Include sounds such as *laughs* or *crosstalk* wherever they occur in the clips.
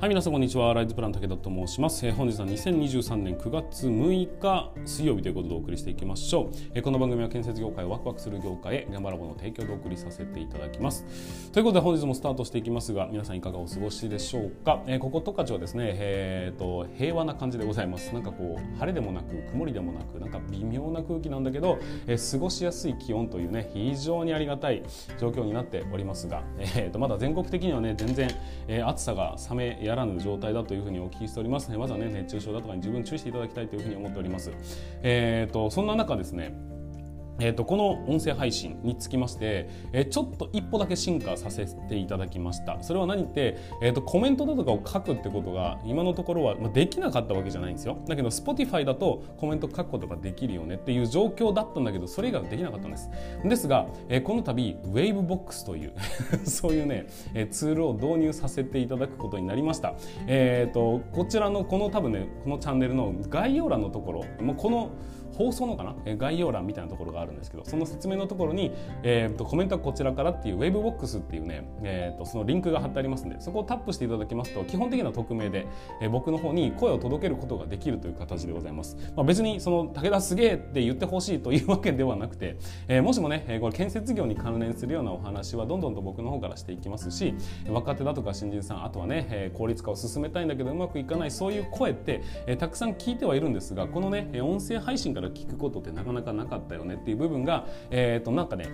はい皆さんこんにちは。ライズプラン武田と申します、え、本日は2023年9月6日水曜日ということでお送りしていきましょう、え、この番組は建設業界をワクワクする業界へ現場ラボの提供でお送りさせていただきます。ということで本日もスタートしていきますが皆さんいかがお過ごしでしょうか、えー、ここ十勝はですね、えーと、平和な感じでございます。なんかこう晴れでもなく曇りでもなくなんか微妙な空気なんだけど、えー、過ごしやすい気温というね非常にありがたい状況になっておりますが、えーと、まだ全国的にはね全然、えー、暑さが冷めやらぬ状態だというふうにお聞きしておりますねまずはね熱中症だとかに十分注意していただきたいというふうに思っております。えーと、そんな中ですねえーと、この音声配信につきまして、え、ちょっと一歩だけ進化させていただきました。それは何って、えーと、コメントだとかを書くってことが今のところは、ま、できなかったわけじゃないんですよ。だけど Spotify だとコメント書くことができるよねっていう状況だったんだけどそれ以外はできなかったんです。ですが、え、この度 Wavebox という *laughs* そういうね、え、ツールを導入させていただくことになりました。えっ、ー、とこちらのこの多分ねこのチャンネルの概要欄のところもうこの放送のかな？概要欄みたいなところがあるんですけどその説明のところに、えーと、コメントはこちらからっていうウェブボックスっていうね、えーと、そのリンクが貼ってありますんでそこをタップしていただきますと基本的な匿名で、えー、僕の方に声を届けることができるという形でございます、まあ、別にその武田すげえって言ってほしいというわけではなくて、えー、もしもね、えこれ建設業に関連するようなお話はどんどんと僕の方からしていきますし若手だとか新人さんあとはね、え効率化を進めたいんだけどうまくいかないそういう声って、えたくさん聞いてはいるんですがこのね音声配信から聞くことってなかなかなかったよねっていう部分が、えー、となんかね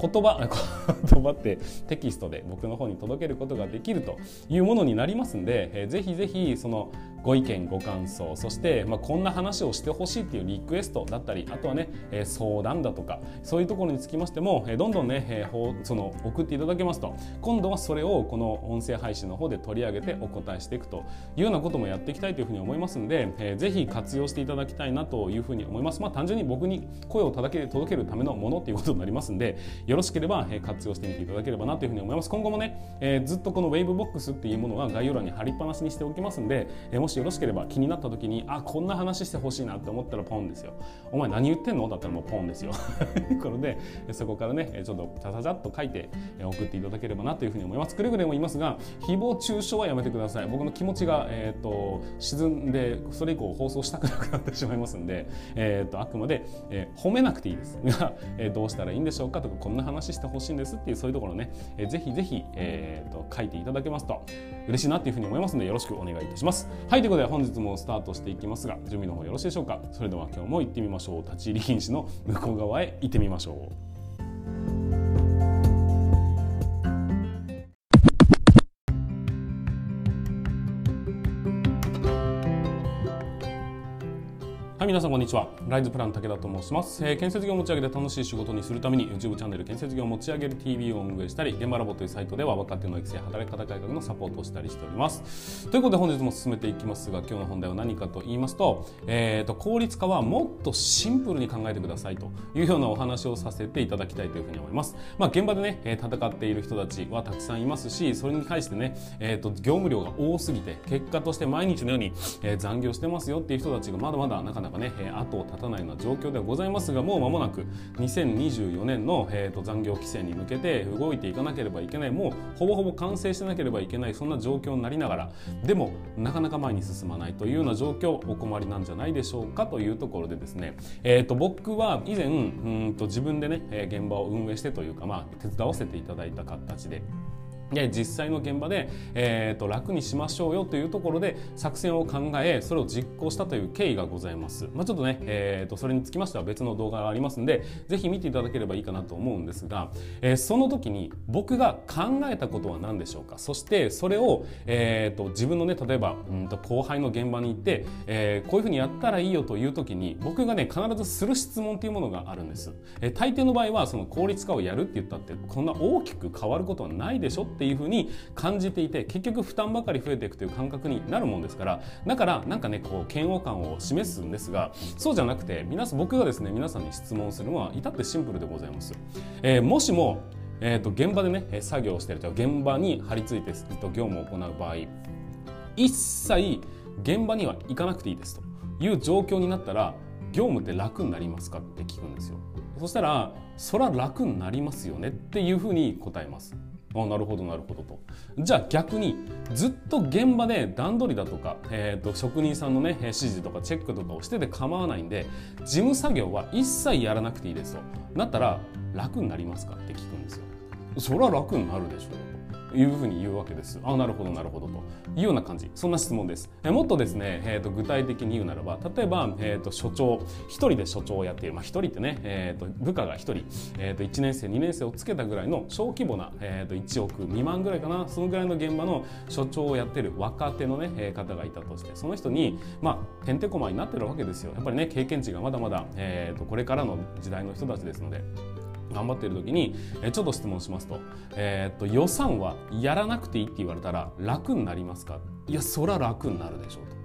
言葉 *laughs* 言葉ってテキストで僕の方に届けることができるというものになりますんで、えー、ぜひぜひそのご意見ご感想そして、まあ、こんな話をしてほしいっていうリクエストだったりあとはね、えー、相談だとかそういうところにつきましても、えー、どんどんね、えー、その送っていただけますと今度はそれをこの音声配信の方で取り上げてお答えしていくというようなこともやっていきたいというふうに思いますんで、えー、ぜひ活用していただきたいなというふうに思います。まあ、単純に僕に声を届け届けるためのものっていうことになりますんでよろしければ、え活用してみていただければなというふうに思います。今後もね、え、ずっとこのウェーブボックスっていうものは概要欄に貼りっぱなしにしておきますんで、え、もしよろしければ気になった時にあこんな話してほしいなって思ったらポンですよ。お前何言ってんの？だったらもうポンですよ。ということでそこからねちょっとちゃちゃちゃっと書いて送っていただければなというふうに思います。くれぐれも言いますが誹謗中傷はやめてください。僕の気持ちが、えーと、沈んでそれ以降放送したくなくなってしまいますんで、えーと、あくまで、えー、褒めなくていいです。が、え、どうしたらいいんでしょうかとかこんな話してほしいんですっていうそういうところね、えー、ぜひぜひ、えーと、書いていただけますと嬉しいなっていうふうに思いますのでよろしくお願いいたします。はいということで本日もスタートしていきますが準備の方よろしいでしょうか？それでは今日も行ってみましょう。立ち入り禁止の向こう側へ行ってみましょう。皆さんこんにちは。ライズプラン武田と申します、えー、建設業を持ち上げて楽しい仕事にするために YouTube チャンネル建設業を持ち上げる TV を運営したり現場ラボというサイトでは若手の育成働き方改革のサポートをしたりしております。ということで本日も進めていきますが今日の本題は何かと言いますと,、えーと、効率化はもっとシンプルに考えてくださいというようなお話をさせていただきたいというふうに思います。まあ現場でね戦っている人たちはたくさんいますしそれに対してね、えーと、業務量が多すぎて結果として毎日のように、残業してますよっていう人たちがまだまだなかなかね後を絶たないような状況ではございますがもう間もなく2024年の、えーと、残業規制に向けて動いていかなければいけないもうほぼほぼ完成してなければいけないそんな状況になりながらでもなかなか前に進まないというような状況お困りなんじゃないでしょうかというところでですね、えーと、僕は以前うんと自分でね現場を運営してというか、まあ、手伝わせていただいた形で。で実際の現場で、えーと、楽にしましょうよというところで作戦を考えそれを実行したという経緯がございます、まあ、ちょっとね、えーと、それにつきましては別の動画がありますんでぜひ見ていただければいいかなと思うんですが、えー、その時に僕が考えたことは何でしょうか？そしてそれを、えーと、自分のね例えばうんと後輩の現場に行って、えー、こういうふうにやったらいいよという時に僕がね必ずする質問というものがあるんです、えー、大抵の場合はその効率化をやるって言ったってこんな大きく変わることはないでしょっていうふうに感じていて結局負担ばかり増えていくという感覚になるもんですからだからなんかねこう嫌悪感を示すんですがそうじゃなくて皆さん僕がですね皆さんに質問するのは至ってシンプルでございます。えー、もしもえーと、現場でね作業してると現場に張り付いて業務を行う場合一切現場には行かなくていいですと。いう状況になったら業務って楽になりますかって聞くんですよ。そしたらそら楽になりますよねっていうふうに答えます。あなるほどなるほどと。じゃあ逆にずっと現場で段取りだとか、えーと、職人さんのね指示とかチェックとかをしてて構わないんで事務作業は一切やらなくていいですと。なったら楽になりますかって聞くんですよ。それは楽になるでしょういうふうに言うわけです。あなるほどなるほどというような感じそんな質問です。えもっとですね、えーと、具体的に言うならば例えば、えーと、所長1人で所長をやっている、まあ、1人ってね、えーと、部下が1人、えー、と1年生2年生をつけたぐらいの小規模な、えー、と1億未満ぐらいかなそのぐらいの現場の所長をやってる若手のね、え、方がいたとしてその人にまあてんてこまになってるわけですよ。やっぱりね経験値がまだまだ、えー、とこれからの時代の人たちですので。頑張っている時に、えちょっと質問しますと,、えー、っと予算はやらなくていいって言われたら楽になりますか？いやそら楽になるでしょうと,、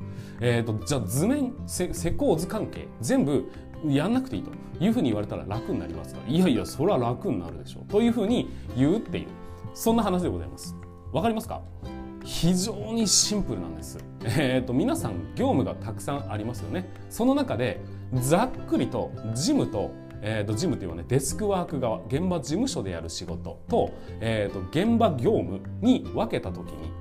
えー、っとじゃあ図面せ施工図関係全部やんなくていいと。いうふうに言われたら楽になりますか？いやいやそら楽になるでしょう。というふうに言うっていう。そんな話でございます。わかりますか？非常にシンプルなんです。えーと、皆さん業務がたくさんありますよね。その中でざっくりと事務とえーと、事務というのはねデスクワーク側現場事務所でやる仕事と,、えーと、現場業務に分けた時に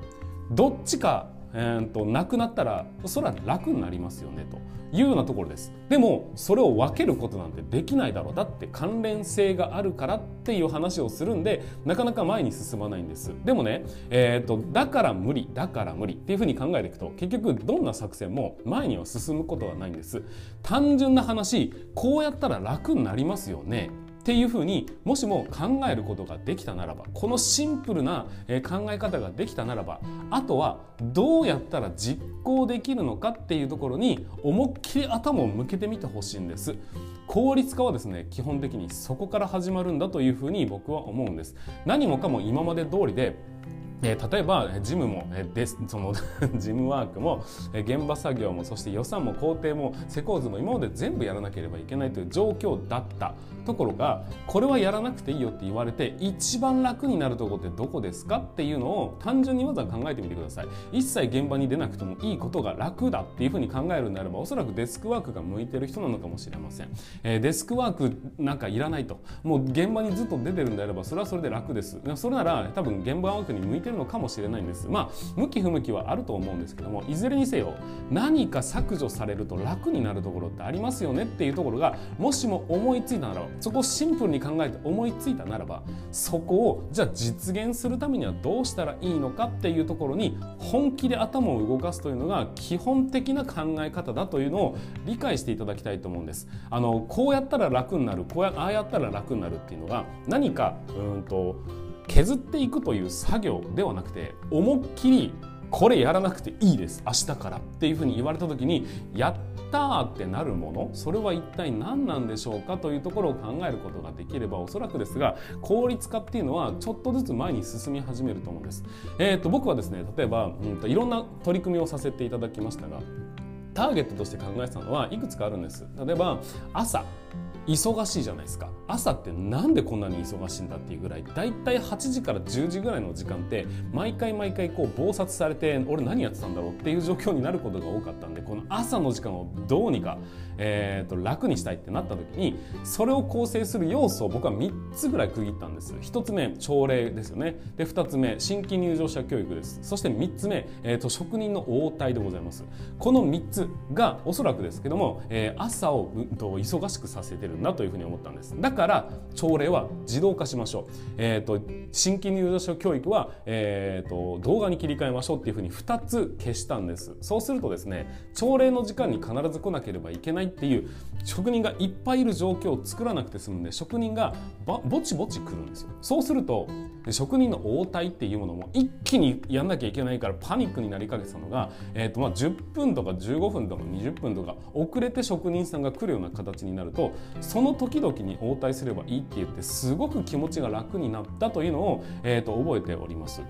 どっちかえーと、なくなったらそれは楽になりますよねと。いうようなところです。でもそれを分けることなんてできないだろう。だって関連性があるからっていう話をするんでなかなか前に進まないんです。でもね、えーと、だから無理だから無理。っていうふうに考えていくと結局どんな作戦も前には進むことはないんです。単純な話こうやったら楽になりますよね。っていうふうにもしも考えることができたならばこのシンプルな考え方ができたならばあとはどうやったら実行できるのかっていうところに思いっきり頭を向けてみてほしいんです。効率化はですね基本的にそこから始まるんだというふうに僕は思うんです。何もかも今まで通りでえ、例えば事務も、えー、で *laughs* その事務ワークも、え、現場作業もそして予算も工程も施工図も今まで全部やらなければいけないという状況だった。ところがこれはやらなくていいよって言われて一番楽になるところってどこですかっていうのを単純にまずは考えてみてください。一切現場に出なくてもいいことが楽だっていうふうに考えるならばおそらくデスクワークが向いてる人なのかもしれません、え、デスクワークなんかいらないと。もう現場にずっと出てるんであればそれはそれで楽です。それなら多分現場ワークに向いてるるのかもしれないんですまあ向き不向きはあると思うんですけどもいずれにせよ何か削除されると楽になるところってありますよねっていうところがもしも思いついたならばそこをシンプルに考えて思いついたならばそこをじゃあ実現するためにはどうしたらいいのかっていうところに本気で頭を動かすというのが基本的な考え方だというのを理解していただきたいと思うんです。あのこうやったら楽になるこうやああやったら楽になるっていうのが何かうんと削っていくという作業ではなくて思いっきりこれやらなくていいです明日からっていうふうに言われた時にやったーってなるものそれは一体何なんでしょうかというところを考えることができればおそらくですが効率化っていうのはちょっとずつ前に進み始めると思うんです。えーと、僕はですね例えば、うんと、いろんな取り組みをさせていただきましたがターゲットとして考えてたのはいくつかあるんです。例えば朝忙しいじゃないですか。朝ってなんでこんなに忙しいんだっていうぐらい。だいたい8時から10時ぐらいの時間って毎回毎回こう忙殺されて俺何やってたんだろうっていう状況になることが多かったんでこの朝の時間をどうにか、えー、と楽にしたいってなった時にそれを構成する要素を僕は3つぐらい区切ったんです1つ目朝礼ですよね。で2つ目新規入場者教育です。そして3つ目、えー、と職人の応対でございます。この3つがおそらくですけども、えー、朝を、う、と忙しくさせてるなというふうに思ったんです。だから朝礼は自動化しましょう、えーと、新規入場者教育は、えーと、動画に切り替えましょうっていうふうに2つ消したんです。そうするとですね朝礼の時間に必ず来なければいけないっていう職人がいっぱいいる状況を作らなくて済むんで職人がぼちぼち来るんですよ。そうすると職人の応対っていうものも一気にやんなきゃいけないからパニックになりかけてたのが、えーとまあ、10分とか15分とか20分とか遅れて職人さんが来るような形になるとその時々に応対すればいいって言ってすごく気持ちが楽になったというのを、えーと、覚えております。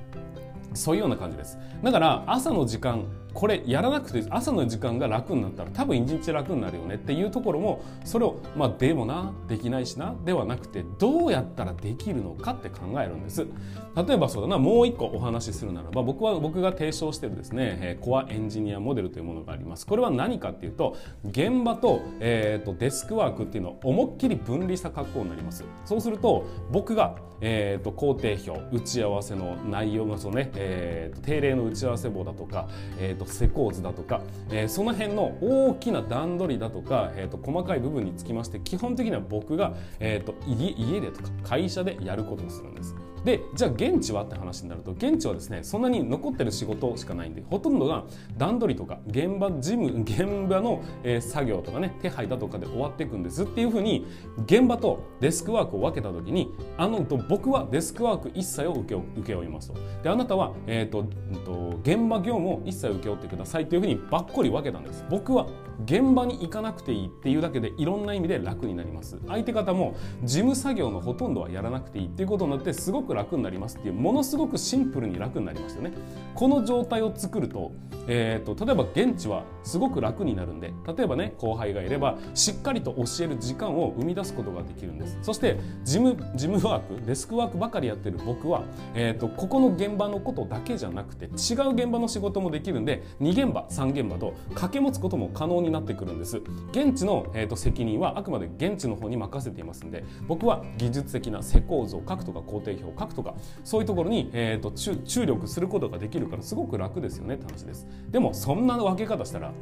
そういうような感じです。だから朝の時間これやらなくて朝の時間が楽になったら多分一日楽になるよねっていうところもそれをまあでもなできないしなではなくてどうやったらできるのかって考えるんです。例えばそうだなもう一個お話しするならば僕は僕が提唱してるですね、えコアエンジニアモデルというものがあります。これは何かっていうと現場と,、えーと、デスクワークっていうのを思いっきり分離した格好になります。そうすると僕が、えーと、工程表打ち合わせの内容のそのね、えーと、定例の打ち合わせ簿だとか、えー、施工図だとか、えー、その辺の大きな段取りだとか、えー、と細かい部分につきまして基本的には僕が、えー、と家でとか会社でやることをするんです。でじゃあ現地はって話になると現地はですねそんなに残ってる仕事しかないんでほとんどが段取りとか現場事務 *laughs* 現場の、えー、作業とかね手配だとかで終わっていくんですっていうふうに現場とデスクワークを分けた時にあのと僕はデスクワーク一切を請け請け負いますとであなたは、えーと、と現場業務を一切請け負ってくださいというふうにばっこり分けたんです。僕は現場に行かなくていいっていうだけでいろんな意味で楽になります。相手方も事務作業のほとんどはやらなくていいっていうことになってすごく楽になります。っていうものすごくシンプルに楽になりますよね。この状態を作ると,、えーと、例えば現地はすごく楽になるんで例えばね後輩がいればしっかりと教える時間を生み出すことができるんです。そして事務事務ワークデスクワークばかりやってる僕は、えー、とここの現場のことだけじゃなくて違う現場の仕事もできるんで2現場3現場と掛け持つことも可能になってくるんです。現地の、えーと、責任はあくまで現地の方に任せていますので僕は技術的な施工図を書くとか工程表を書くとかそういうところに、えーと、と注力することができるからすごく楽ですよねって話です。でもそんな分け方したら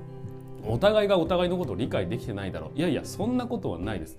お互いがお互いのことを理解できてないだろう。いやいやそんなことはないです。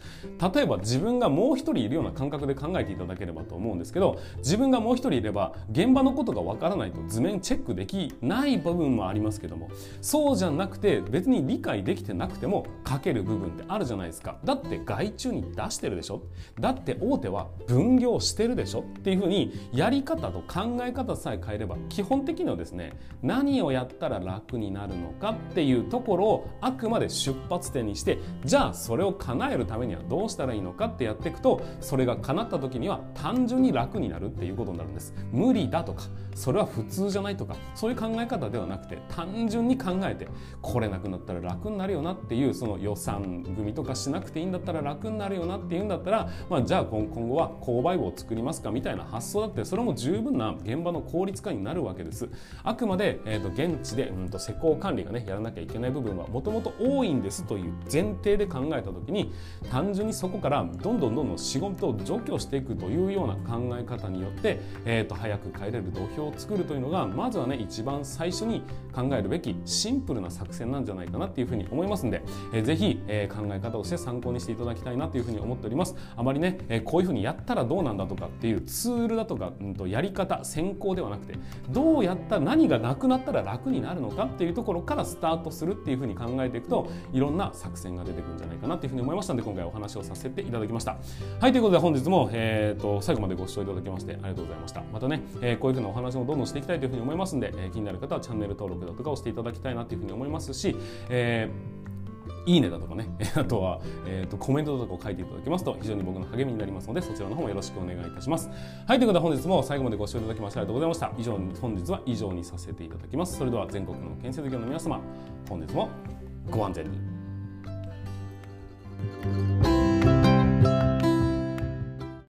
例えば自分がもう一人いるような感覚で考えていただければと思うんですけど自分がもう一人いれば現場のことがわからないと図面チェックできない部分もありますけどもそうじゃなくて別に理解できてなくても書ける部分ってあるじゃないですか。だって外注に出してるでしょ？だって大手は分業してるでしょ？っていうふうにやり方と考え方さえ変えれば基本的にはですね何をやったら楽になるのかっていうところをあくまで出発点にしてじゃあそれを叶えるためにはどうしたらいいのかってやっていくとそれが叶った時には単純に楽になるっていうことになるんです。無理だとかそれは普通じゃないとかそういう考え方ではなくて単純に考えてこれなくなったら楽になるよなっていうその予算組とかしなくていいんだったら楽になるよなっていうんだったら、まあ、じゃあ今後は購買部を作りますかみたいな発想だってそれも十分な現場の効率化になるわけです。あくまで、えー、と現地で、うん、と施工管理がねやらなきゃいけない部分はもともと多いんですという前提で考えた時に単純にそこからどんどんどんどん仕事を除去していくというような考え方によって、えー、と早く帰れる土俵を作るというのがまずはね一番最初に考えるべきシンプルな作戦なんじゃないかなっていうふうに思いますんで、えー、ぜひ、えー、考え方をして参考にしていただきたいなというふうに思っております。あまりね、えー、こういうふうにやったらどうなんだとかっていうツールだとか、うんと、やり方先行ではなくてどうやった何がなくなったら楽になるのかっていうところからスタートするっていうふうに考えていくといろんな作戦が出てくるんじゃないかなというふうに思いましたので今回お話をさせていただきました。はいということで本日も、えーと、最後までご視聴いただきましてありがとうございました。またね、えー、こういうふうなお話もどんどんしていきたいというふうに思いますので、えー、気になる方はチャンネル登録だとかをしていただきたいなというふうに思いますし、えーいいねだとかね、*laughs* あとは、えーと、コメントとかを書いていただけますと非常に僕の励みになりますのでそちらの方もよろしくお願いいたします。はい、ということで本日も最後までご視聴いただきましてありがとうございました。以上本日は以上にさせていただきます。それでは全国の建設業の皆様、本日もご安全に。thank you